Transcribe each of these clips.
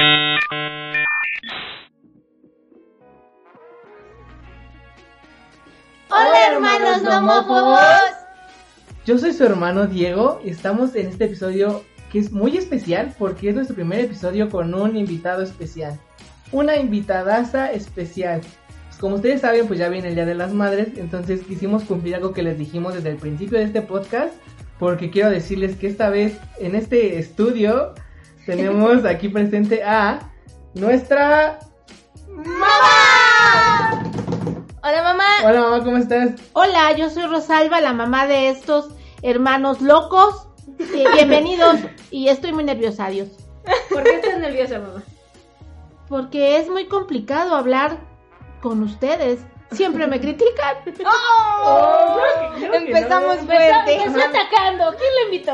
Hola hermanos homófobos. Yo soy su hermano Diego y estamos en este episodio que es muy especial porque es nuestro primer episodio con un invitado especial. Una invitadaza especial. Pues como ustedes saben, pues ya viene el Día de las Madres, entonces quisimos cumplir algo que les dijimos desde el principio de este podcast, porque quiero decirles que esta vez en este estudio tenemos aquí presente a nuestra ¡Mamá! Hola mamá. Hola mamá, ¿cómo estás? Hola, yo soy Rosalba, la mamá de estos hermanos locos. Eh, bienvenidos y estoy muy nerviosa, adiós. ¿Por qué estás nerviosa, mamá? Porque es muy complicado hablar con ustedes. Siempre me critican. ¡Oh! creo que Empezamos no. fuerte. Empezó atacando. ¿Quién lo invitó?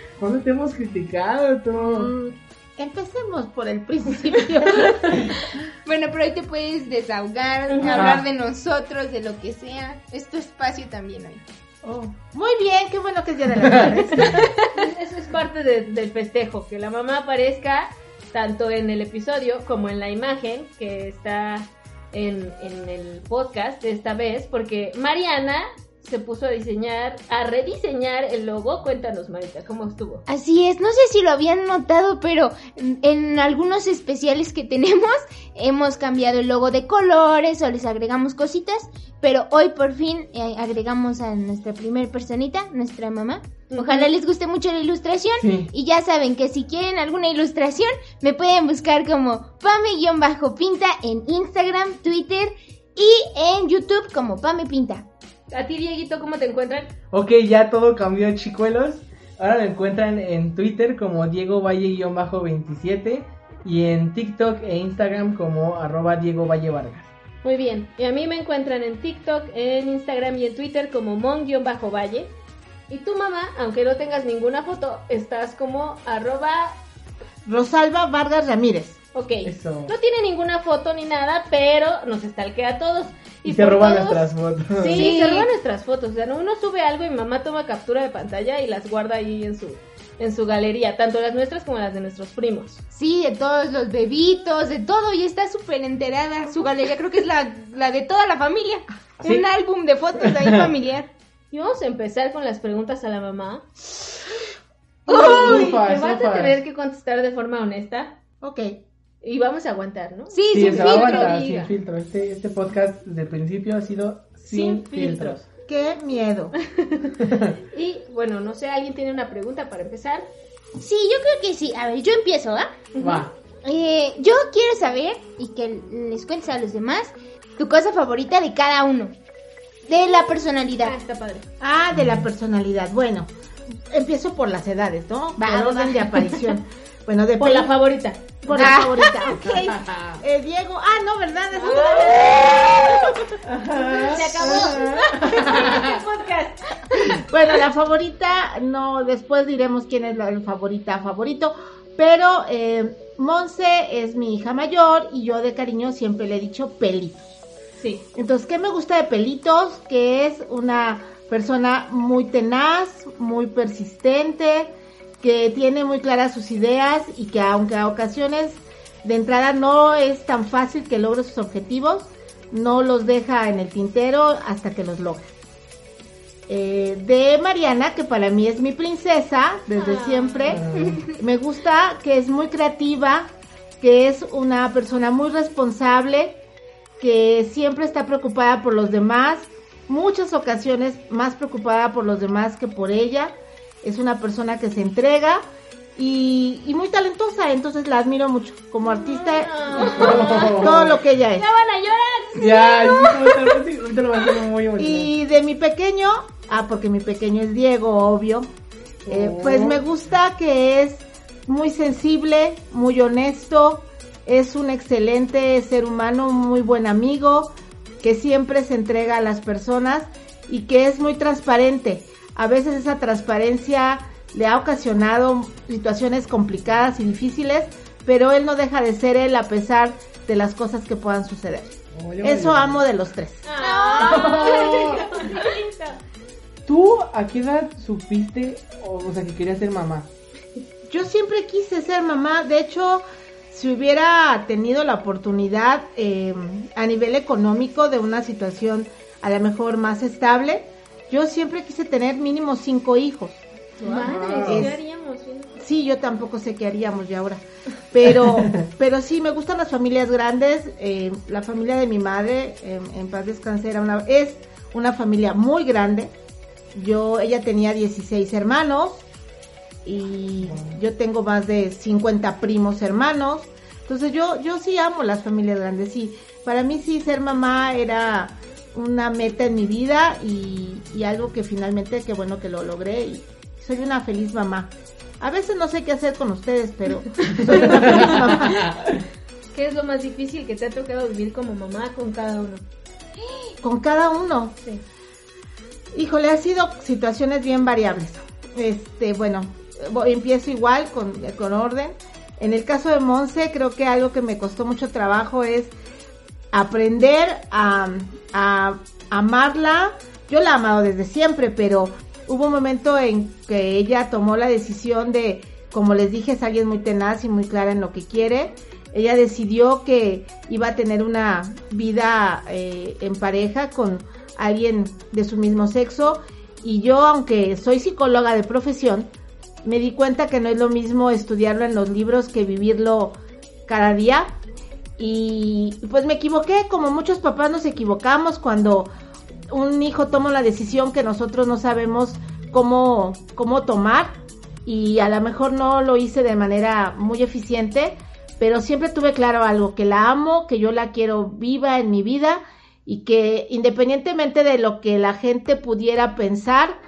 ¿Cuándo te hemos criticado tú? Mm, Empecemos por el principio. Bueno, pero hoy te puedes desahogar, Ajá. hablar de nosotros, de lo que sea. Es tu espacio también hoy. Oh, muy bien, qué bueno que es Día de las Madres. Eso es parte de- del festejo, que la mamá aparezca tanto en el episodio como en la imagen que está en, en el podcast de esta vez, porque Mariana se puso a diseñar, a rediseñar el logo. Cuéntanos, Marita, ¿cómo estuvo? Así es, no sé si lo habían notado, pero en, en algunos especiales que tenemos hemos cambiado el logo de colores o les agregamos cositas, pero hoy por fin eh, agregamos a nuestra primer personita, nuestra mamá. Ojalá les guste mucho la ilustración Sí. y ya saben que si quieren alguna ilustración me pueden buscar como Pame-Pinta en Instagram, Twitter y en YouTube como Pame Pinta. A ti, Dieguito, ¿cómo te encuentran? Ok, ya todo cambió, chicuelos. Ahora me encuentran en Twitter como Diego Valle-27 y en TikTok e Instagram como arroba Diego Valle Vargas. Muy bien. Y a mí me encuentran en TikTok, en Instagram y en Twitter como mon-valle. Y tu mamá, aunque no tengas ninguna foto, estás como arroba... Rosalba Vargas Ramírez. Ok. Eso. No tiene ninguna foto ni nada, pero nos estalquea a todos. Y, se roban todos- nuestras fotos. Sí, Sí. se roban nuestras fotos. O sea, uno sube algo y mamá toma captura de pantalla y las guarda ahí en su, en su galería. Tanto las nuestras como las de nuestros primos. Sí, de todos los bebitos, de todo, y está súper enterada. Su galería creo que es la, la de toda la familia. Sí. Un álbum de fotos ahí familiar. Y vamos a empezar con las preguntas a la mamá. Uy, Te vas a tener que contestar de forma honesta. Ok. Y vamos a aguantar, ¿no? Sí, Sí, sin se va a filtro. aguantar diga. sin filtro. Este, este podcast desde el principio ha sido sin, Sin filtros. filtros. Qué miedo. Y bueno, no sé, ¿alguien tiene una pregunta para empezar? Sí, yo creo que sí. A ver, yo empiezo, ¿ah? Va. Eh, yo quiero saber, y que les cuentes a los demás, tu cosa favorita de cada uno. De la personalidad. Ah, está padre. Ah, de la personalidad. Bueno, empiezo por las edades, ¿no? Va, por orden va. de aparición. Bueno, de Por la favorita. por la Ah. favorita. Ok. Eh, Diego. Ah, no, ¿verdad? Eso Se acabó. podcast. Bueno, la favorita, no, después diremos quién es la favorita favorito, pero eh, Monse es mi hija mayor y yo de cariño siempre le he dicho Pelitos. Sí. Entonces, ¿qué me gusta de Pelitos? Que es una persona muy tenaz, muy persistente, que tiene muy claras sus ideas y que aunque a ocasiones de entrada no es tan fácil que logre sus objetivos, no los deja en el tintero hasta que los logra. Eh, de Mariana, que para mí es mi princesa desde Ah. siempre, me gusta que es muy creativa, que es una persona muy responsable, que siempre está preocupada por los demás, muchas ocasiones más preocupada por los demás que por ella. Es una persona que se entrega y, y muy talentosa, entonces la admiro mucho como artista, Ah. todo lo que ella es. ¡Ya van a llorar! Ya, sí, lo a muy bonito. Y de mi pequeño, ah, porque mi pequeño es Diego, obvio, eh, Oh. pues me gusta que es muy sensible, muy honesto, es un excelente ser humano, muy buen amigo, que siempre se entrega a las personas y que es muy transparente. A veces esa transparencia le ha ocasionado situaciones complicadas y difíciles, pero él no deja de ser él a pesar de las cosas que puedan suceder. Oh, Eso amo de los tres. ¿Tú a qué edad supiste, o, o sea, que querías ser mamá? yo siempre quise ser mamá. De hecho, si hubiera tenido la oportunidad eh, a nivel económico de una situación a lo mejor más estable, yo siempre quise tener mínimo cinco hijos. Madre, Es- ¿qué haríamos? Sí, yo tampoco sé qué haríamos ya ahora. Pero, pero sí, me gustan las familias grandes. eh, la familia de mi madre, eh, en paz descanse, era una, es una familia muy grande. Yo, ella tenía 16 hermanos y yo tengo más de 50 primos hermanos. Entonces yo, yo sí amo las familias grandes. Sí, para mí sí ser mamá era una meta en mi vida y, y algo que finalmente, qué bueno que lo logré y soy una feliz mamá. A veces no sé qué hacer con ustedes, pero soy una feliz mamá. ¿Qué es lo más difícil que te ha tocado vivir como mamá con cada uno? Con cada uno. Sí. Híjole, ha sido situaciones bien variables. Este, bueno, voy- empiezo igual con, con orden. En el caso de Monse, creo que algo que me costó mucho trabajo es aprender a, amarla. Yo la he amado desde siempre, pero hubo un momento en que ella tomó la decisión de, como les dije, es alguien muy tenaz y muy clara en lo que quiere. Ella decidió que iba a tener una vida eh, en pareja con alguien de su mismo sexo y yo, aunque soy psicóloga de profesión, me di cuenta que no es lo mismo estudiarlo en los libros que vivirlo cada día. Y pues me equivoqué, como muchos papás nos equivocamos cuando un hijo toma la decisión que nosotros no sabemos cómo, cómo tomar y a lo mejor no lo hice de manera muy eficiente, pero siempre tuve claro algo, que la amo, que yo la quiero viva en mi vida y que independientemente de lo que la gente pudiera pensar,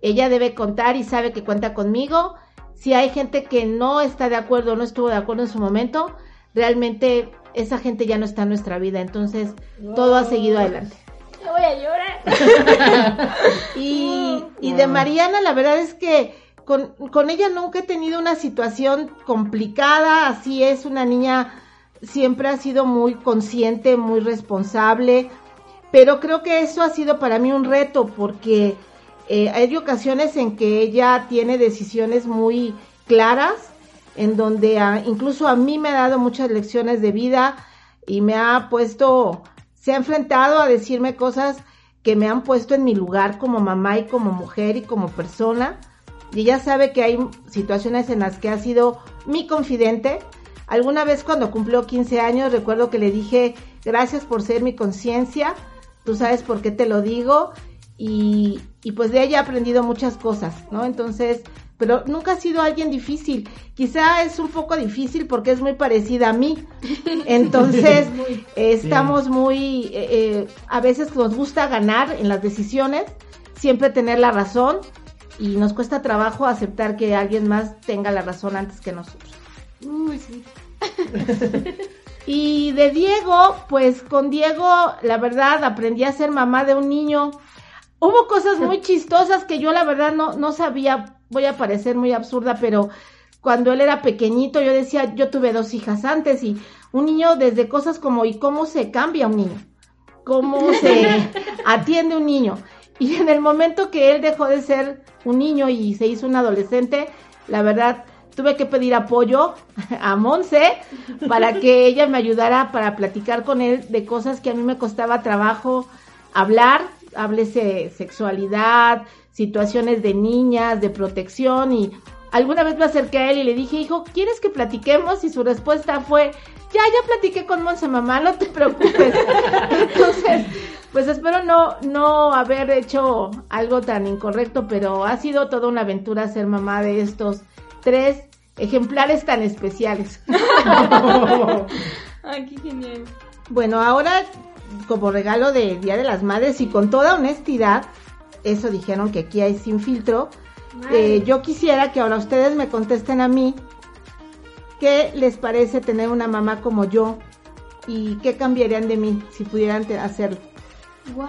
ella debe contar y sabe que cuenta conmigo. Si hay gente que no está de acuerdo, no estuvo de acuerdo en su momento, realmente esa gente ya no está en nuestra vida. Entonces, todo ha seguido adelante. Voy a llorar. Y, y de Mariana, la verdad es que con, con ella nunca he tenido una situación complicada, así es, una niña siempre ha sido muy consciente, muy responsable, pero creo que eso ha sido para mí un reto porque eh, hay ocasiones en que ella tiene decisiones muy claras, en donde a- incluso a mí me ha dado muchas lecciones de vida y me ha puesto, se ha enfrentado a decirme cosas que me han puesto en mi lugar como mamá y como mujer y como persona. Y ella sabe que hay situaciones en las que ha sido mi confidente. Alguna vez cuando cumplió 15 años recuerdo que le dije, gracias por ser mi conciencia, tú sabes por qué te lo digo. Y, y pues de ella he aprendido muchas cosas, ¿no? Entonces, pero nunca ha sido alguien difícil. Quizá es un poco difícil porque es muy parecida a mí. Entonces, eh, estamos muy, eh, eh, a veces nos gusta ganar en las decisiones, siempre tener la razón y nos cuesta trabajo aceptar que alguien más tenga la razón antes que nosotros. Uy, sí. Y de Diego, pues con Diego, la verdad, aprendí a ser mamá de un niño. Hubo cosas muy chistosas que yo la verdad no, no sabía, voy a parecer muy absurda, pero cuando él era pequeñito yo decía, yo tuve dos hijas antes y un niño desde cosas como, ¿y cómo se cambia un niño? ¿Cómo se atiende un niño? Y en el momento que él dejó de ser un niño y se hizo un adolescente, la verdad, tuve que pedir apoyo a Monse para que ella me ayudara para platicar con él de cosas que a mí me costaba trabajo hablar, háblese sexualidad, situaciones de niñas, de protección y alguna vez me acerqué a él y le dije, hijo, ¿quieres que platiquemos? Y su respuesta fue, ya, ya platiqué con Monse, mamá, no te preocupes. Entonces, pues espero no, no haber hecho algo tan incorrecto, pero ha sido toda una aventura ser mamá de estos tres ejemplares tan especiales. Ay, qué genial. Bueno, ahora como regalo de Día de las Madres y con toda honestidad, eso dijeron que aquí hay sin filtro, eh, yo quisiera que ahora ustedes me contesten a mí qué les parece tener una mamá como yo y qué cambiarían de mí si pudieran hacerlo. Wow.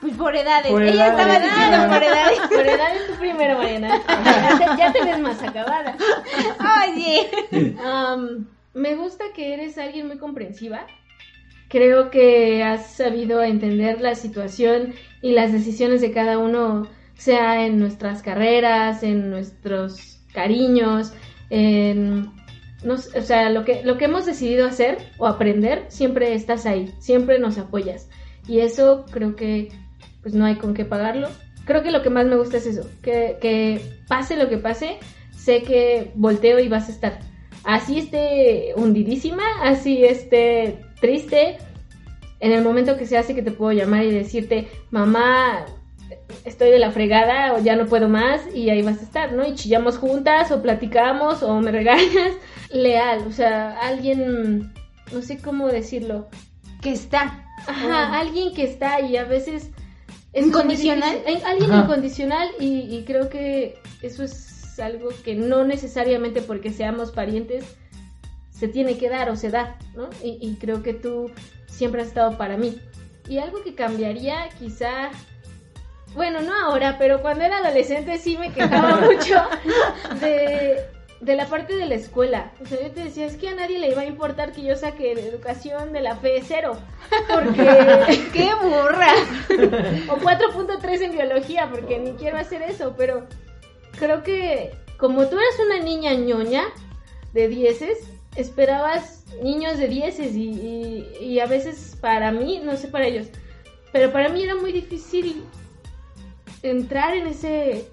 Pues por edades. Por Ella estaba edades, diciendo por edades. Por edad es tu primero, Mariana. Ya te, ya te ves más acabada. Oye. Am, me gusta que eres alguien muy comprensiva. Creo que has sabido entender la situación y las decisiones de cada uno, sea en nuestras carreras, en nuestros cariños, en, no o sea, lo que, lo que hemos decidido hacer o aprender, siempre estás ahí, siempre nos apoyas. Y eso creo que pues no hay con qué pagarlo. Creo que lo que más me gusta es eso, que, que pase lo que pase, sé que volteo y vas a estar. Así esté hundidísima, así esté triste, en el momento que se hace que te puedo llamar y decirte, mamá, estoy de la fregada o ya no puedo más y ahí vas a estar, ¿no? Y chillamos juntas o platicamos o me regañas. Leal, o sea, alguien, no sé cómo decirlo. Que está. Ajá, alguien que está y a veces... Es ¿Incondicional? Alguien Ajá. incondicional y, y creo que eso es algo que no necesariamente porque seamos parientes se tiene que dar o se da, ¿no? Y, y creo que tú siempre has estado para mí. Y algo que cambiaría quizá bueno, no ahora, pero cuando era adolescente sí me quejaba mucho de, de la parte de la escuela. O sea, yo te decía, es que a nadie le iba a importar que yo saque de educación de la P cero. Porque... ¡Qué burra! o 4.3 en biología, porque ni quiero hacer eso, pero creo que como tú eras una niña ñoña de dieces, esperabas niños de dieces y, y, y a veces para mí, no sé para ellos, pero para mí era muy difícil entrar en ese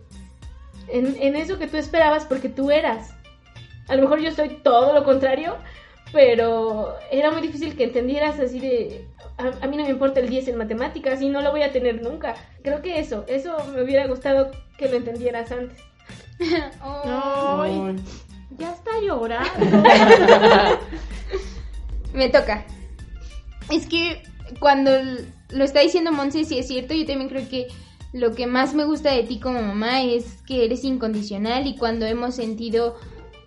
en, en eso que tú esperabas porque tú eras. A lo mejor yo soy todo lo contrario, pero era muy difícil que entendieras así de a, a mí no me importa el 10 en matemáticas y no lo voy a tener nunca. Creo que eso, eso me hubiera gustado que lo entendieras antes. Ay, ya está llorando. Me toca. Es que cuando lo está diciendo Monse, sí es cierto, yo también creo que lo que más me gusta de ti como mamá es que eres incondicional y cuando hemos sentido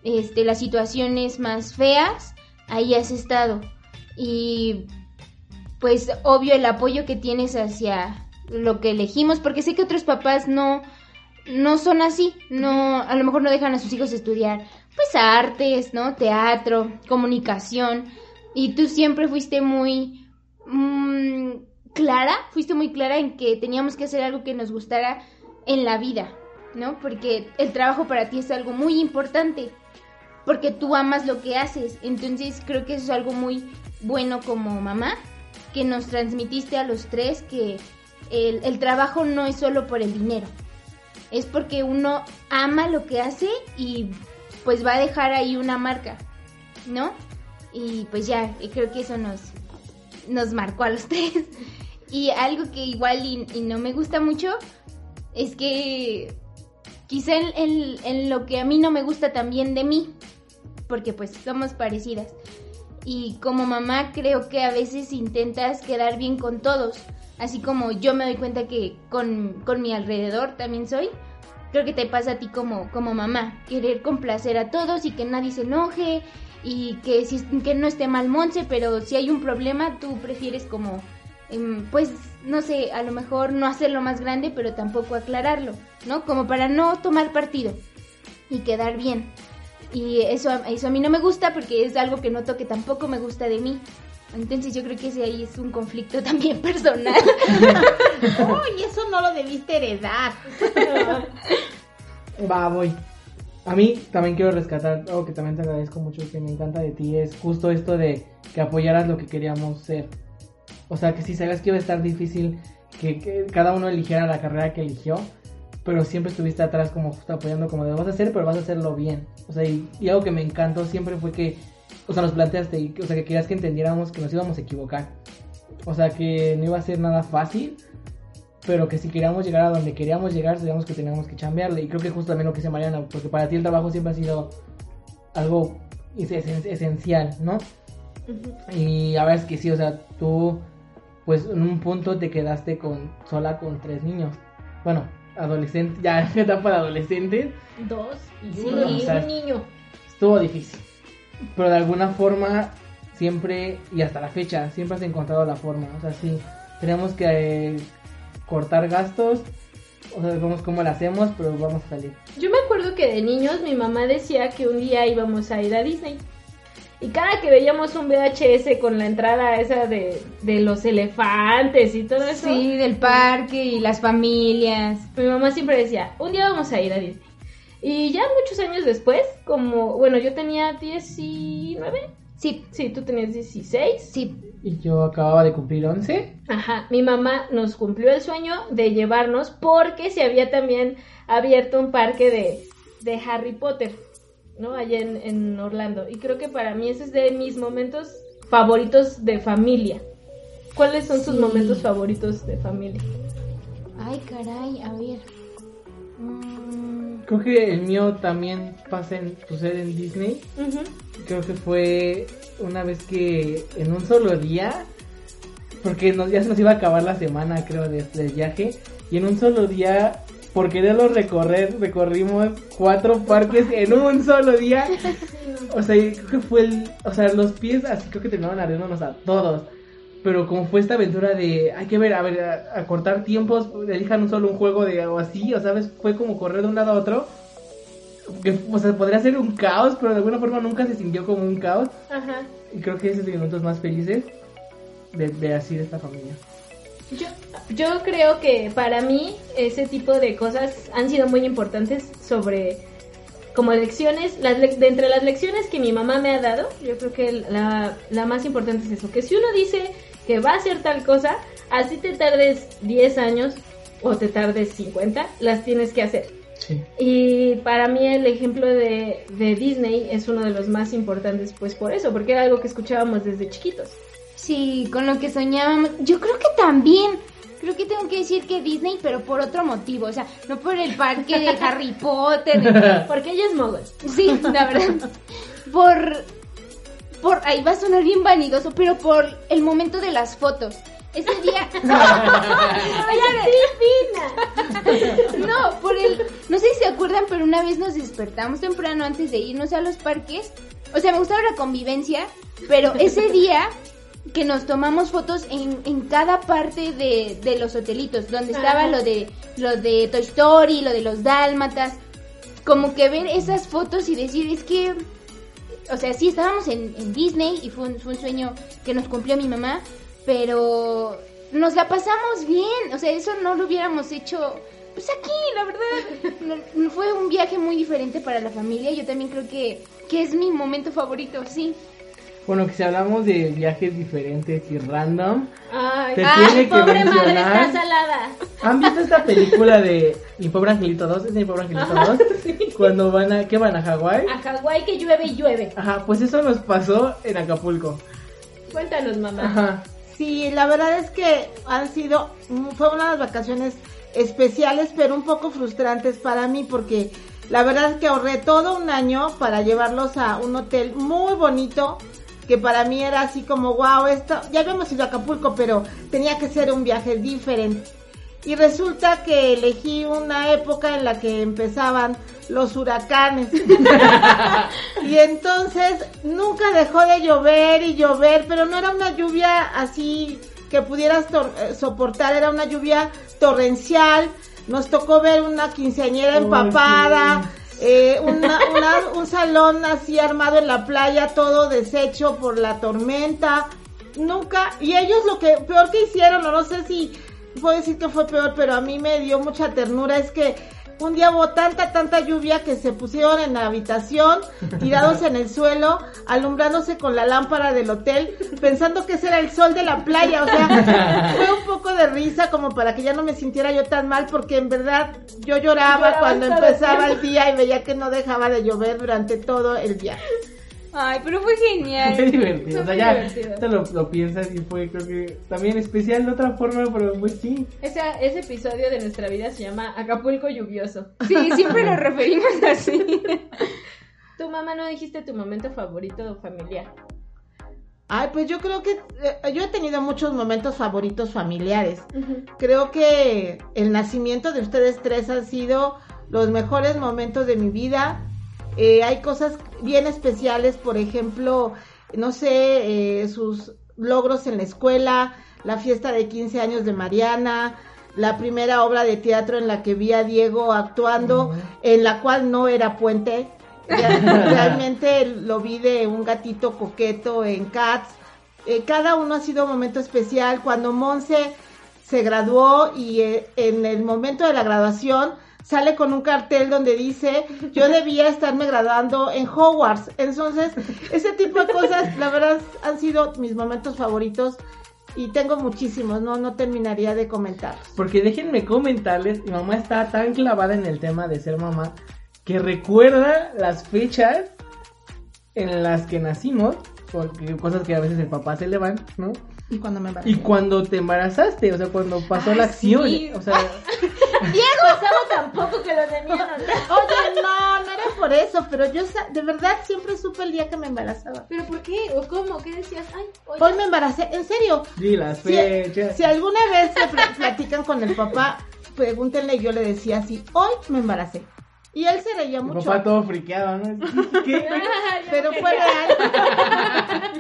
este, las situaciones más feas, ahí has estado. Y pues obvio el apoyo que tienes hacia lo que elegimos, porque sé que otros papás no, no son así, no, a lo mejor no dejan a sus hijos estudiar, pues artes, ¿no? Teatro, comunicación, y tú siempre fuiste muy mm, clara, fuiste muy clara en que teníamos que hacer algo que nos gustara en la vida, ¿no? Porque el trabajo para ti es algo muy importante, porque tú amas lo que haces, entonces creo que eso es algo muy bueno como mamá, que nos transmitiste a los tres que el, el trabajo no es solo por el dinero, es porque uno ama lo que hace y pues va a dejar ahí una marca, ¿no? Y pues ya, creo que eso nos, nos marcó a los tres. Y algo que igual y, y no me gusta mucho es que quizá en, en- en lo que a mí no me gusta también de mí, porque pues somos parecidas. Y como mamá creo que a veces intentas quedar bien con todos, así como yo me doy cuenta que con, con mi alrededor también soy. Creo que te pasa a ti como, como mamá, querer complacer a todos y que nadie se enoje y que, si, que no esté mal Monse, pero si hay un problema tú prefieres como, em, pues, no sé, a lo mejor no hacerlo más grande, pero tampoco aclararlo, ¿no? Como para no tomar partido y quedar bien. Y eso, eso a mí no me gusta porque es algo que noto que tampoco me gusta de mí. Entonces yo creo que ese ahí es un conflicto también personal. Uy, eso no lo debiste heredar. Va, voy. A mí también quiero rescatar algo que también te agradezco mucho que me encanta de ti. Es justo esto de que apoyaras lo que queríamos ser. O sea, que si sabías que iba a estar difícil, que, que cada uno eligiera la carrera que eligió, pero siempre estuviste atrás como justo apoyando como de vas a hacer, pero vas a hacerlo bien. O sea, y, y algo que me encantó siempre fue que, o sea, nos planteaste, y, o sea, que querías que entendiéramos que nos íbamos a equivocar. O sea, que no iba a ser nada fácil, pero que si queríamos llegar a donde queríamos llegar, sabíamos que teníamos que cambiarle. Y creo que justo también lo que dice Mariana, porque para ti el trabajo siempre ha sido algo esen- esencial, ¿no? Y a ver, es que sí, o sea, tú, pues en un punto te quedaste con sola con tres niños. Bueno, adolescentes, ya en etapa de adolescentes, Dos y Sí. uno, y O sea, un niño. estuvo difícil. Pero de alguna forma, siempre, y hasta la fecha, siempre has encontrado la forma. O sea, sí, tenemos que eh, cortar gastos, o sea, vemos cómo lo hacemos, pero vamos a salir. Yo me acuerdo que de niños mi mamá decía que un día íbamos a ir a Disney. Y cada que veíamos un VHS con la entrada esa de, de los elefantes y todo eso, Sí, del parque y las familias. mi mamá siempre decía, un día vamos a ir a Disney. Y ya muchos años después, como, bueno, yo tenía 19. Sí, Sí, tú tenías 16. sí. Y yo acababa de cumplir 11. Ajá, mi mamá nos cumplió el sueño de llevarnos porque se había también abierto un parque de, de Harry Potter, ¿no? Allá en, en Orlando. Y creo que para mí ese es de mis momentos favoritos de familia. ¿Cuáles son tus Sí. momentos favoritos de familia? Ay, caray, a ver. Mm, Creo que el mío también pasa en, sucede en Disney. Creo que fue una vez que en un solo día, porque nos, ya se nos iba a acabar la semana, creo, de- del viaje, y en un solo día, por quererlo recorrer, recorrimos cuatro parques en un solo día. O sea, creo que fue el, o sea, los pies así creo que terminaron ardiéndonos a todos. Pero como fue esta aventura de, hay que ver, a ver, a, a cortar tiempos, elijan un solo un juego de o así, o sabes, fue como correr de un lado a otro. Que, o sea, podría ser un caos, pero de alguna forma nunca se sintió como un caos. Ajá. Y creo que ese es de mis momentos más felices de, de así de esta familia. Yo, yo creo que para mí ese tipo de cosas han sido muy importantes sobre como lecciones, las le- de entre las lecciones que mi mamá me ha dado, yo creo que la, la más importante es eso, que si uno dice que va a hacer tal cosa, así te tardes 10 años o te tardes 50, las tienes que hacer. Sí. Y para mí el ejemplo de, de Disney es uno de los más importantes, pues por eso, porque era algo que escuchábamos desde chiquitos. Sí, con lo que soñábamos. Yo creo que también. Creo que tengo que decir que Disney, pero por otro motivo. O sea, no por el parque de Harry Potter. de- Porque ella es mogul. Sí, la verdad. Por. Por. Ahí va a sonar bien vanidoso, pero por el momento de las fotos. Ese día. No, por el. No sé si se acuerdan, pero una vez nos despertamos temprano antes de irnos a los parques. O sea, me gustaba la convivencia, pero ese día que nos tomamos fotos en, en cada parte de, de los hotelitos, donde estaba lo de lo de Toy Story, lo de los dálmatas, como que ver esas fotos y decir, es que, o sea, sí estábamos en, Disney y fue un, fue un sueño que nos cumplió mi mamá, pero nos la pasamos bien, o sea, eso no lo hubiéramos hecho, pues aquí, la verdad, fue un viaje muy diferente para la familia, yo también creo que, que es mi momento favorito, sí. Bueno, que si hablamos de viajes diferentes y random, Ay, Te ay, tiene que pobre madre mencionar- está salada. ¿han visto esta película de Mi Pobre Angelito 2? ¿Es Mi Pobre Angelito 2? Cuando van a, ¿qué van a Hawái? A Hawái que llueve y llueve. Ajá, pues eso nos pasó en Acapulco. Cuéntanos, mamá. Ajá. Sí, la verdad es que han sido, mm, fue unas vacaciones especiales, pero un poco frustrantes para mí porque la verdad es que ahorré todo un año para llevarlos a un hotel muy bonito, que para mí era así como, wow, esto, ya habíamos ido a Acapulco, pero tenía que ser un viaje diferente. Y resulta que elegí una época en la que empezaban los huracanes. y entonces nunca dejó de llover y llover, pero no era una lluvia así que pudieras eh, soportar, era una lluvia torrencial. Nos tocó ver una quinceañera empapada, eh, una- un salón así armado en la playa, todo deshecho por la tormenta. Nunca, y ellos lo que peor que hicieron, o no sé si puedo decir que fue peor, pero a mí me dio mucha ternura, es que un día hubo tanta, tanta lluvia que se pusieron en la habitación, tirados en el suelo, alumbrándose con la lámpara del hotel, pensando que ese era el sol de la playa. O sea, fue un poco de risa como para que ya no me sintiera yo tan mal, porque en verdad yo lloraba Llorabas cuando empezaba el día y veía que no dejaba de llover durante todo el viaje. Ay, pero fue genial. Fue divertido. O sea, ya te lo, lo piensas y fue, creo que también especial de otra forma, pero pues sí. Esa- ese episodio de nuestra vida se llama Acapulco lluvioso. Sí, siempre nos referimos así. Tu mamá no dijiste tu momento favorito familiar. Ay, pues yo creo que eh, yo he tenido muchos momentos favoritos familiares. Creo que el nacimiento de ustedes tres han sido los mejores momentos de mi vida. Eh, hay cosas bien especiales, por ejemplo, no sé, eh, sus logros en la escuela, la fiesta de 15 años de Mariana, la primera obra de teatro en la que vi a Diego actuando, en la cual no era puente. Real- Realmente lo vi de un gatito coqueto en Cats. Eh, cada uno ha sido un momento especial. Cuando Monse se graduó y eh, en el momento de la graduación sale con un cartel donde dice yo debía estarme graduando en Hogwarts. Entonces, ese tipo de cosas, la verdad, han sido mis momentos favoritos y tengo muchísimos, no, no terminaría de comentarlos. Porque déjenme comentarles, mi mamá está tan clavada en el tema de ser mamá que recuerda las fechas en las que nacimos, porque cosas que a veces el papá se le van, ¿no? Y cuando me embaracé. Y cuando te embarazaste, o sea, cuando pasó la acción, sí. o sea, pasaba tampoco que lo tenían. Oye, no, no era por eso, pero yo de verdad siempre supe el día que me embarazaba. ¿Pero por qué? ¿O cómo? ¿Qué decías? Ay, oye. Hoy me embaracé, en serio. di las Si, fechas. si alguna vez se pl- platican con el papá, pregúntenle, yo le decía así, hoy me embaracé. Y él se reía Mi mucho. papá todo friqueado, ¿no? ¿Qué? Pero fue real.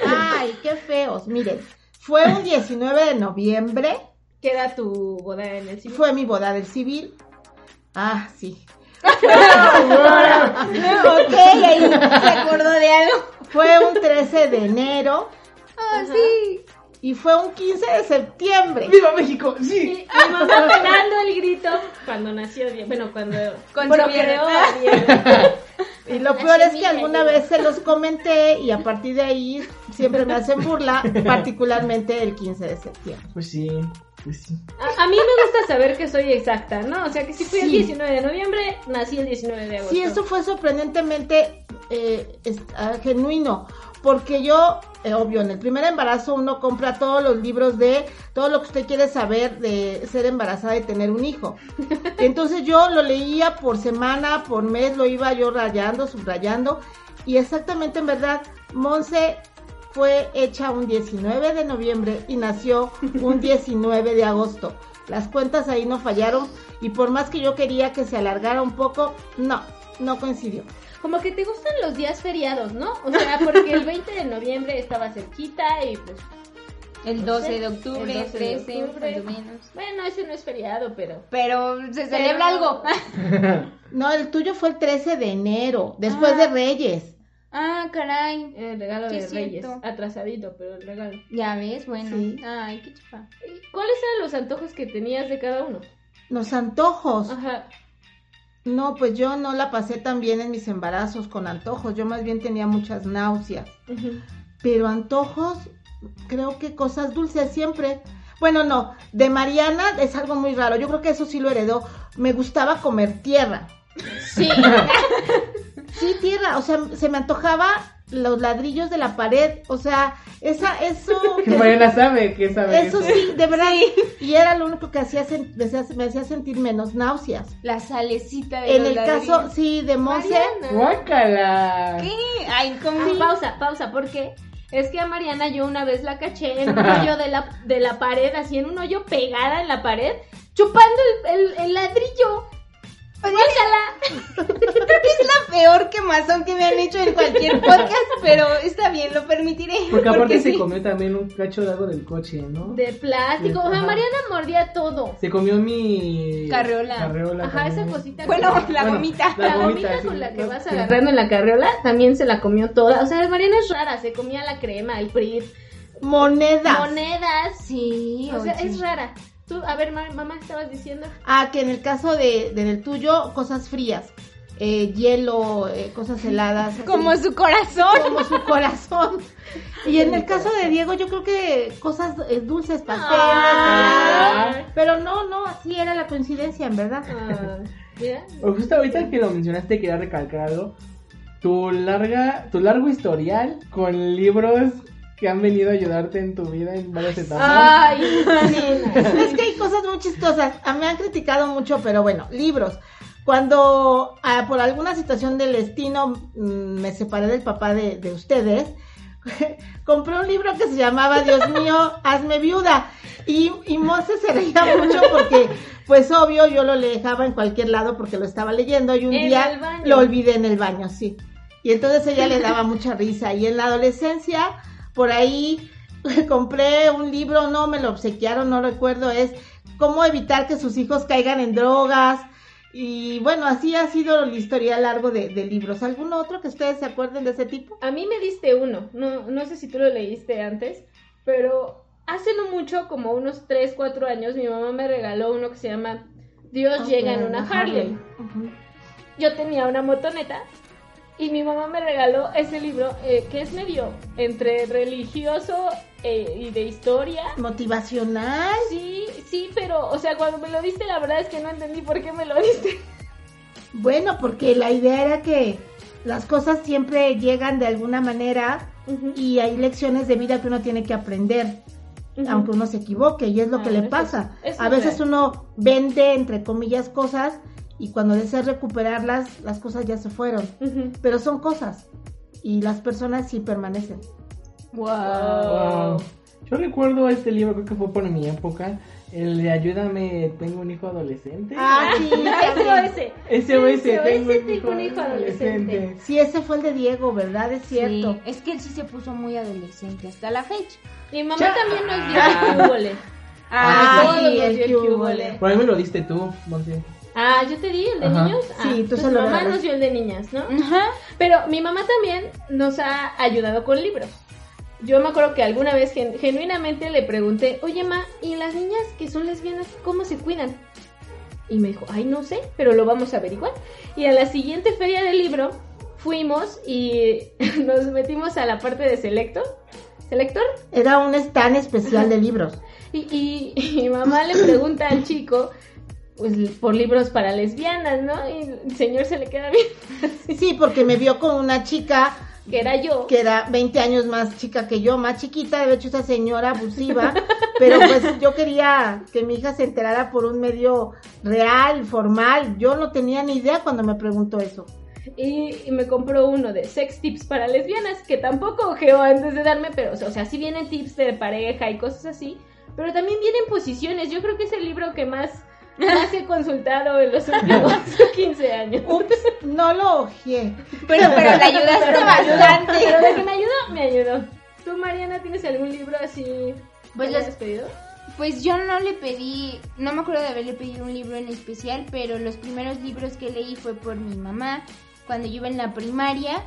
Ay, qué feos. Miren, fue un 19 de noviembre. Queda tu boda en el civil. Fue mi boda del civil. Ah, sí. ok, ahí se acordó de algo. Fue un 13 de enero Ah, sí. y fue un 15 de septiembre. ¡Viva México! Y ¡Sí! mi mamá pegando el grito cuando nació Diego. Bueno, cuando Concebieron. procreó a Diego. Y lo peor es que alguna vez se los comenté y a partir de ahí siempre me hacen burla, particularmente el 15 de septiembre. Pues sí, pues sí. A, a mí me gusta saber que soy exacta, ¿no? O sea, que si fui el Sí. 19 de noviembre, nací el 19 de agosto. Sí, eso fue sorprendentemente eh, es- ah, genuino, porque yo, eh, obvio, en el primer embarazo uno compra todos los libros de todo lo que usted quiere saber de ser embarazada y tener un hijo. Entonces yo lo leía por semana, por mes, lo iba yo rayando, subrayando, y exactamente en verdad, Monse fue hecha un 19 de noviembre y nació un 19 de agosto. Las cuentas ahí no fallaron y por más que yo quería que se alargara un poco, no, no coincidió. Como que te gustan los días feriados, ¿no? O sea, porque el 20 de noviembre estaba cerquita y pues... El 12 de octubre, El 12 de 13, octubre. cuando menos. Bueno, ese no es feriado, pero... Pero se celebra Pero- algo. No, el tuyo fue el 13 de enero, después Ah. de Reyes. Ah, caray. El regalo Sí, de es Reyes. Atrasadito, pero el regalo. Ya ves, bueno. Sí. Ay, qué chupa. ¿Y ¿Cuáles eran los antojos que tenías de cada uno? Los antojos. Ajá. No, pues yo no la pasé tan bien en mis embarazos con antojos, yo más bien tenía muchas náuseas. Pero antojos, creo que cosas dulces siempre. Bueno, no, de Mariana es algo muy raro, yo creo que eso sí lo heredó. Me gustaba comer tierra. Sí. Sí, tierra, o sea, se me antojaba los ladrillos de la pared, o sea, esa, eso... Que Mariana sabe que sabe Eso sí, de verdad. Y era lo único que hacía, me hacía, me hacía sentir menos náuseas. La salecita de En los el caso, sí, de Monse. ¡Guácala! ¿Qué? Ay, ¿cómo? Ah, pausa, pausa, porque es que a Mariana yo una vez la caché en un hoyo de la, de la pared, así en un hoyo pegada en la pared, chupando el, el- el ladrillo. Guácala. Creo que es la peor quemazón que me han hecho en cualquier podcast, pero está bien, lo permitiré. Porque aparte se sí. comió también un cacho de algo del coche, ¿no? De plástico. O sea, Ajá. Mariana mordía todo. Se comió mi... Carreola. Carreola Ajá, esa cosita. Bueno, que- la Bueno, gomita. La, La gomita, gomita, sí. con la que vas agarrando en la carriola también se la comió toda. O sea, Mariana es rara, se comía la crema, el prit, Monedas. monedas. Sí, O sea, oye. es rara. Tú, a ver, ma- mamá, estabas diciendo. Ah, que en el caso de, de- del tuyo, cosas frías. Eh, hielo, eh, cosas heladas. así, Como su corazón. como su corazón. Y en el caso de Diego, yo creo que cosas eh, dulces, pasteles. Ah. Pero no, no, así era la coincidencia, en verdad. Ah. O Justo ahorita que lo mencionaste quería recalcar algo. Tu larga, tu largo historial con libros que han venido a ayudarte en tu vida en varias etapas. Ay, nena. Es que hay cosas muy chistosas. Ah, Me han criticado mucho, pero bueno, libros. Cuando ah, por alguna situación del destino mm, me separé del papá de, de ustedes, compré un libro que se llamaba Dios mío, hazme viuda. Y, y Monse se reía mucho porque, pues obvio, yo lo dejaba en cualquier lado porque lo estaba leyendo y un En día lo olvidé en el baño, sí. Y entonces ella le daba mucha risa. Y en la adolescencia, por ahí compré un libro, no me lo obsequiaron, no recuerdo, es cómo evitar que sus hijos caigan en drogas. Y bueno, así ha sido el historial largo de, de libros. ¿Algún otro que ustedes se acuerden de ese tipo? A mí me diste uno. No, no sé si tú lo leíste antes, pero hace no mucho, como unos 3, 4 años, mi mamá me regaló uno que se llama Dios Ok, llega en una Harley. Yo tenía una motoneta y mi mamá me regaló ese libro eh, que es medio entre religioso eh, y de historia. Motivacional. Sí, sí, pero, o sea, cuando me lo diste, la verdad es que no entendí por qué me lo diste. Bueno, porque la idea era que las cosas siempre llegan de alguna manera y hay lecciones de vida que uno tiene que aprender, aunque uno se equivoque, y es lo Ah, que le eso pasa. A es veces real. uno vende, entre comillas, cosas y cuando deseas recuperarlas, las cosas ya se fueron. Ujú. Pero son cosas y las personas sí permanecen. Wow. Wow. Yo recuerdo este libro, creo que fue por mi época, el de Ayúdame, tengo un hijo adolescente. Ah, sí. SOS. SOS, tengo, SOS, tengo un hijo adolescente. Sí, ese fue el de Diego, ¿verdad? Es cierto. Sí, es que él sí se puso muy adolescente hasta la fecha. Mi mamá Ya. también nos dio el cúbole. Ah, todos sí, el cúbole. Por ahí me lo diste tú, Monte. Ah, yo te di el de Ajá. niños. Sí, Ah, tú entonces se lo mamá nos dio el de niñas, ¿no? Ajá. Pero mi mamá también nos ha ayudado con libros. Yo me acuerdo que alguna vez gen- genuinamente le pregunté, oye ma, ¿y las niñas que son lesbianas cómo se cuidan? Y me dijo, ay, no sé, pero lo vamos a averiguar. Y a la siguiente feria del libro fuimos y nos metimos a la parte de Selecto. ¿Selector? Era un stand especial de libros. Y, y- y mi mamá le pregunta al chico, pues por libros para lesbianas, ¿no? Y el señor se le queda bien, Sí, porque me vio con una chica que era yo. que era 20 años más chica que yo, más chiquita, de hecho esa señora abusiva, pero pues yo quería que mi hija se enterara por un medio real, formal. Yo no tenía ni idea cuando me preguntó eso. Y, y me compró uno de sex tips para lesbianas, que tampoco ojeó antes de darme, pero o sea, sí vienen tips de pareja y cosas así, pero también vienen posiciones. Yo creo que es el libro que más, más he consultado en los últimos 15 años. Ups, no lo ojeé. Pero, pero le ayudaste Pero me ayudó, bastante. Pero de que me ayudó, me ayudó. ¿Tú, Mariana, tienes algún libro así Pues que los- hayas pedido? Pues yo no le pedí, no me acuerdo de haberle pedido un libro en especial, pero los primeros libros que leí fue por mi mamá. Cuando yo iba en la primaria,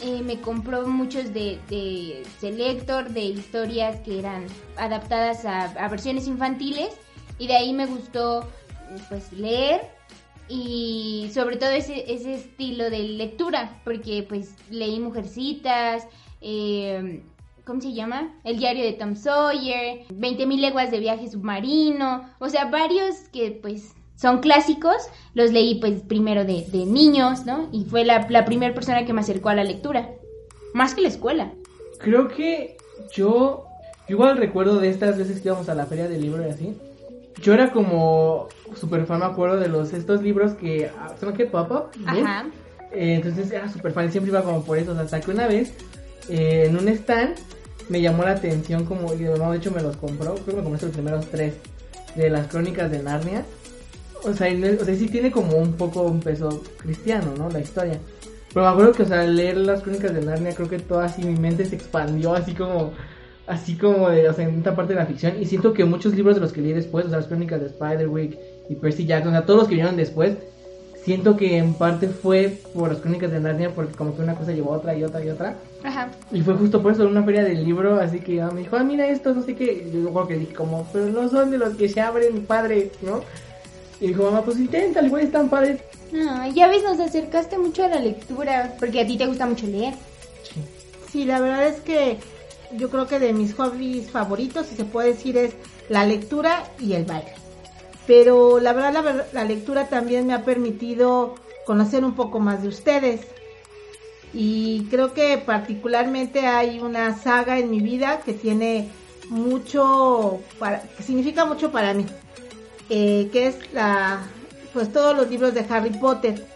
eh, me compró muchos de, de Selector, de historias que eran adaptadas a, a versiones infantiles, y de ahí me gustó pues leer y sobre todo ese, ese estilo de lectura, porque pues leí Mujercitas, eh, ¿cómo se llama? El diario de Tom Sawyer, 20.000 leguas de viaje submarino, o sea, varios que pues son clásicos, los leí pues primero de, de niños, ¿no? Y fue la, la primera persona que me acercó a la lectura, más que la escuela. Creo que yo igual recuerdo de estas veces que íbamos a la feria del libro y así. Yo era como super fan, me acuerdo de los estos libros que ah, son que pop-up. Ajá. Eh, entonces era super fan siempre iba como por eso. Hasta que una vez eh, en un stand me llamó la atención como, y mi mamá de hecho me los compró, creo que me compré los primeros tres de las crónicas de Narnia. O sea, y o sea, sí tiene como un poco un peso cristiano, ¿no? La historia. Pero me acuerdo que, o sea, al leer las crónicas de Narnia, creo que toda así mi mente se expandió así como, así como de, o sea, en esta parte de la ficción. Y siento que muchos libros de los que leí después, o sea, las crónicas de Spiderwick y Percy Jackson, o sea, todos los que vinieron después, siento que en parte fue por las crónicas de Narnia, porque como que una cosa llevó a otra y otra y otra. Ajá. Y fue justo por eso en una feria del libro, así que ya me dijo, ah, mira esto, no sé qué. Y yo recuerdo que dije como, pero no son de los que se abren, padre, ¿no? Y dijo, mamá, pues inténtalo, igual están padres. No, ya ves, nos acercaste mucho a la lectura, porque a ti te gusta mucho leer. Sí, la verdad es que yo creo que de mis hobbies favoritos, si se puede decir, es la lectura y el baile. Pero la verdad, la, la lectura también me ha permitido conocer un poco más de ustedes. Y creo que particularmente hay una saga en mi vida que tiene mucho, para, que significa mucho para mí. eh, que es la, pues todos los libros de Harry Potter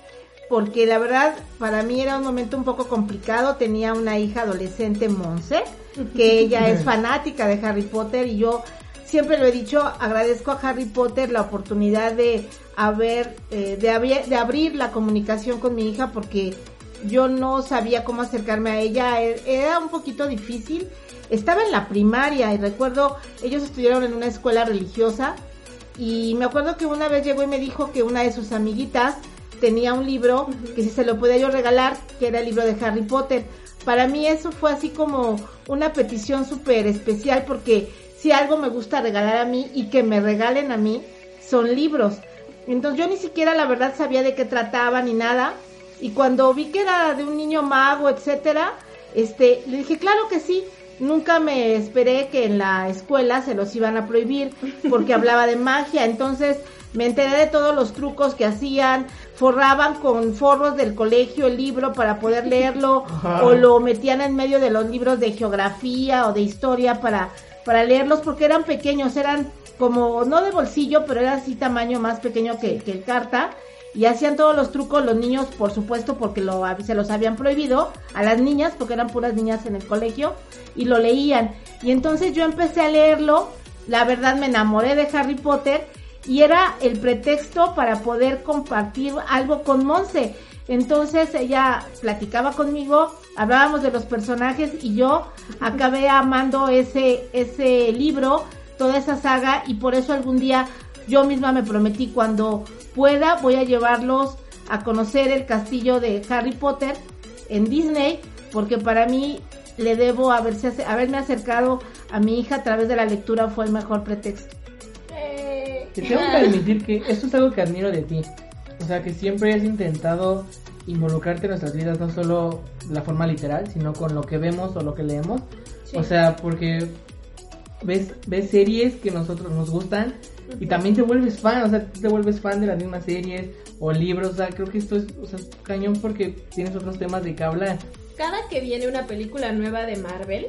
porque la verdad para mí era un momento un poco complicado. Tenía una hija adolescente, Monse, que ella es fanática de Harry Potter y yo siempre lo he dicho, agradezco a Harry Potter la oportunidad de haber, eh, de, abrir, de abrir la comunicación con mi hija porque yo no sabía cómo acercarme a ella, e- era un poquito difícil. Estaba en la primaria y recuerdo, ellos estudiaron en una escuela religiosa y me acuerdo que una vez llegó y me dijo que una de sus amiguitas tenía un libro que si se lo podía yo regalar, que era el libro de Harry Potter. Para mí eso fue así como una petición súper especial porque si algo me gusta regalar a mí y que me regalen a mí son libros. Entonces yo ni siquiera la verdad sabía de qué trataba ni nada. Y cuando vi que era de un niño mago, etcétera, este, le dije, claro que sí. Nunca me esperé que en la escuela se los iban a prohibir porque hablaba de magia. Entonces me enteré de todos los trucos que hacían, forraban con forros del colegio el libro para poder leerlo o lo metían en medio de los libros de geografía o de historia para, para leerlos porque eran pequeños, eran como, no de bolsillo, pero era así tamaño más pequeño que, que el carta y hacían todos los trucos los niños, por supuesto, porque lo, se los habían prohibido a las niñas, porque eran puras niñas en el colegio, y lo leían. Y entonces yo empecé a leerlo, la verdad me enamoré de Harry Potter, y era el pretexto para poder compartir algo con Monse. Entonces ella platicaba conmigo, hablábamos de los personajes y yo acabé amando ese, ese libro, toda esa saga y por eso algún día yo misma me prometí cuando pueda voy a llevarlos a conocer el castillo de Harry Potter en Disney, porque para mí le debo haberse, haberme acercado a mi hija a través de la lectura fue el mejor pretexto. Te tengo que admitir que esto es algo que admiro de ti. O sea, que siempre has intentado involucrarte en nuestras vidas, no solo de la forma literal, sino con lo que vemos o lo que leemos. O sea, porque ves, ves series que nosotros nos gustan y también te vuelves fan, o sea, te vuelves fan de las mismas series o libros, o sea, creo que esto es, o sea, cañón porque tienes otros temas de que hablar. Cada que viene una película nueva de Marvel,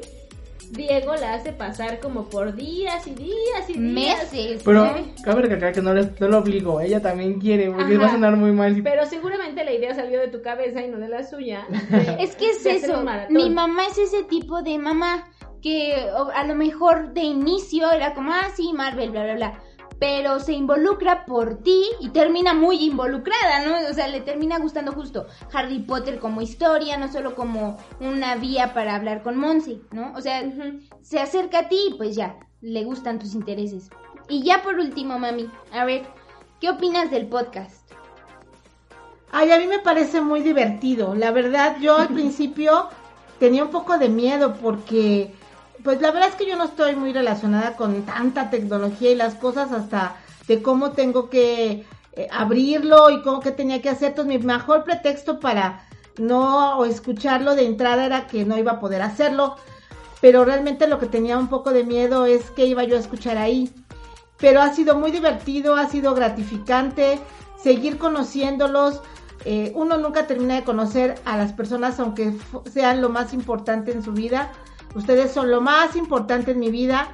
Diego la hace pasar como por días y días y días. Meses. Pero cabe recalcar que no, le, no lo obligo, ella también quiere, porque Ajá. va a sonar muy mal. si- Pero seguramente la idea salió de tu cabeza y no de la suya. Es que es eso. Mi mamá es ese tipo de mamá que a lo mejor de inicio era como, ah, sí, Marvel, bla, bla, bla. Pero se involucra por ti y termina muy involucrada, ¿no? O sea, le termina gustando justo Harry Potter como historia, no solo como una vía para hablar con Monse, ¿no? O sea, se acerca a ti y pues ya, le gustan tus intereses. Y ya por último, mami, a ver, ¿qué opinas del podcast? Ay, a mí me parece muy divertido. La verdad, yo al principio tenía un poco de miedo porque, pues la verdad es que yo no estoy muy relacionada con tanta tecnología y las cosas hasta de cómo tengo que eh, abrirlo y cómo que tenía que hacer. Entonces, mi mejor pretexto para no escucharlo de entrada era que no iba a poder hacerlo. Pero realmente lo que tenía un poco de miedo es que iba yo a escuchar ahí pero ha sido muy divertido, ha sido gratificante seguir conociéndolos. Eh, uno nunca termina de conocer a las personas aunque sean lo más importante en su vida. Ustedes son lo más importante en mi vida.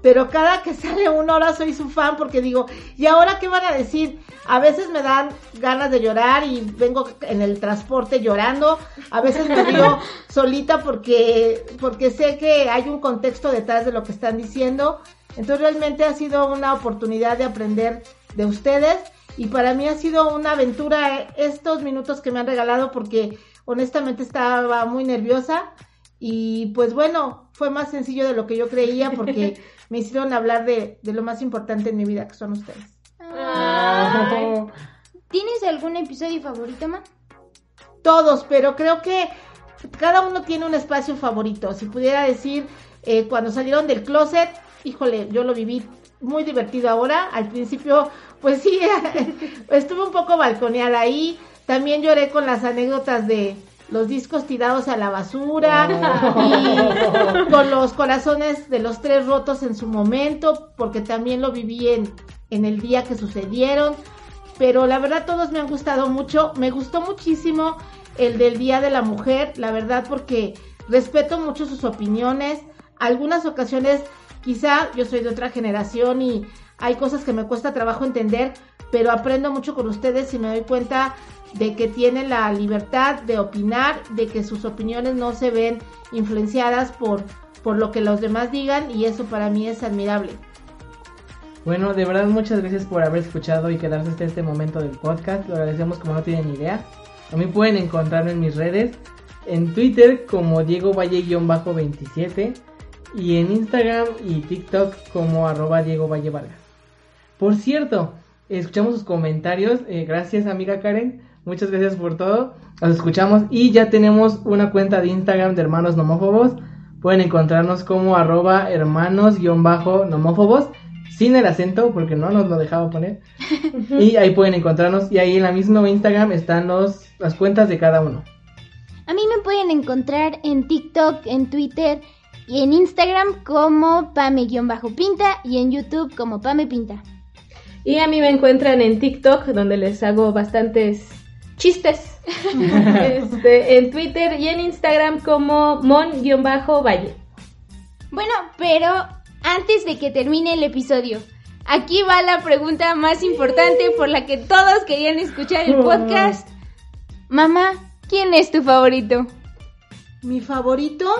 Pero cada que sale uno, ahora soy su fan porque digo, ¿y ahora qué van a decir? A veces me dan ganas de llorar y vengo en el transporte llorando. A veces me río solita porque, porque sé que hay un contexto detrás de lo que están diciendo. Entonces realmente ha sido una oportunidad de aprender de ustedes y para mí ha sido una aventura estos minutos que me han regalado porque honestamente estaba muy nerviosa y pues bueno, fue más sencillo de lo que yo creía porque me hicieron hablar de, de lo más importante en mi vida que son ustedes. Ay. ¿Tienes algún episodio favorito, ma? Todos, pero creo que cada uno tiene un espacio favorito. Si pudiera decir, eh, cuando salieron del closet, híjole, yo lo viví muy divertido ahora. Al principio, pues sí, estuve un poco balconeada ahí. También lloré con las anécdotas de los discos tirados a la basura y con los corazones de los tres rotos en su momento, porque también lo viví en, en el día que sucedieron. Pero la verdad todos me han gustado mucho. Me gustó muchísimo el del Día de la Mujer, la verdad porque respeto mucho sus opiniones. Algunas ocasiones quizá yo soy de otra generación y hay cosas que me cuesta trabajo entender, pero aprendo mucho con ustedes y me doy cuenta de que tienen la libertad de opinar, de que sus opiniones no se ven influenciadas por, por lo que los demás digan y eso para mí es admirable. Bueno, de verdad muchas gracias por haber escuchado y quedarse hasta este momento del podcast. Lo agradecemos como no tienen idea. A mí pueden encontrarme en mis redes, en Twitter como Diego Valle-27 y en Instagram y TikTok como arroba Diego Valle Vargas. Por cierto, escuchamos sus comentarios. eh, gracias amiga Karen. Muchas gracias por todo. Los escuchamos y ya tenemos una cuenta de Instagram de hermanos nomófobos. Pueden encontrarnos como arroba hermanos-nomófobos sin el acento, porque no nos lo dejaba poner. y ahí pueden encontrarnos. Y ahí en la misma Instagram están los, las cuentas de cada uno. A mí me pueden encontrar en TikTok, en Twitter y en Instagram como Pame-Pinta y en YouTube como Pame Pinta. Y a mí me encuentran en TikTok, donde les hago bastantes chistes. Este, en Twitter y en Instagram como mon-valle. Bueno, pero antes de que termine el episodio, aquí va la pregunta más importante por la que todos querían escuchar el podcast. Mamá, ¿quién es tu favorito? Mi favorito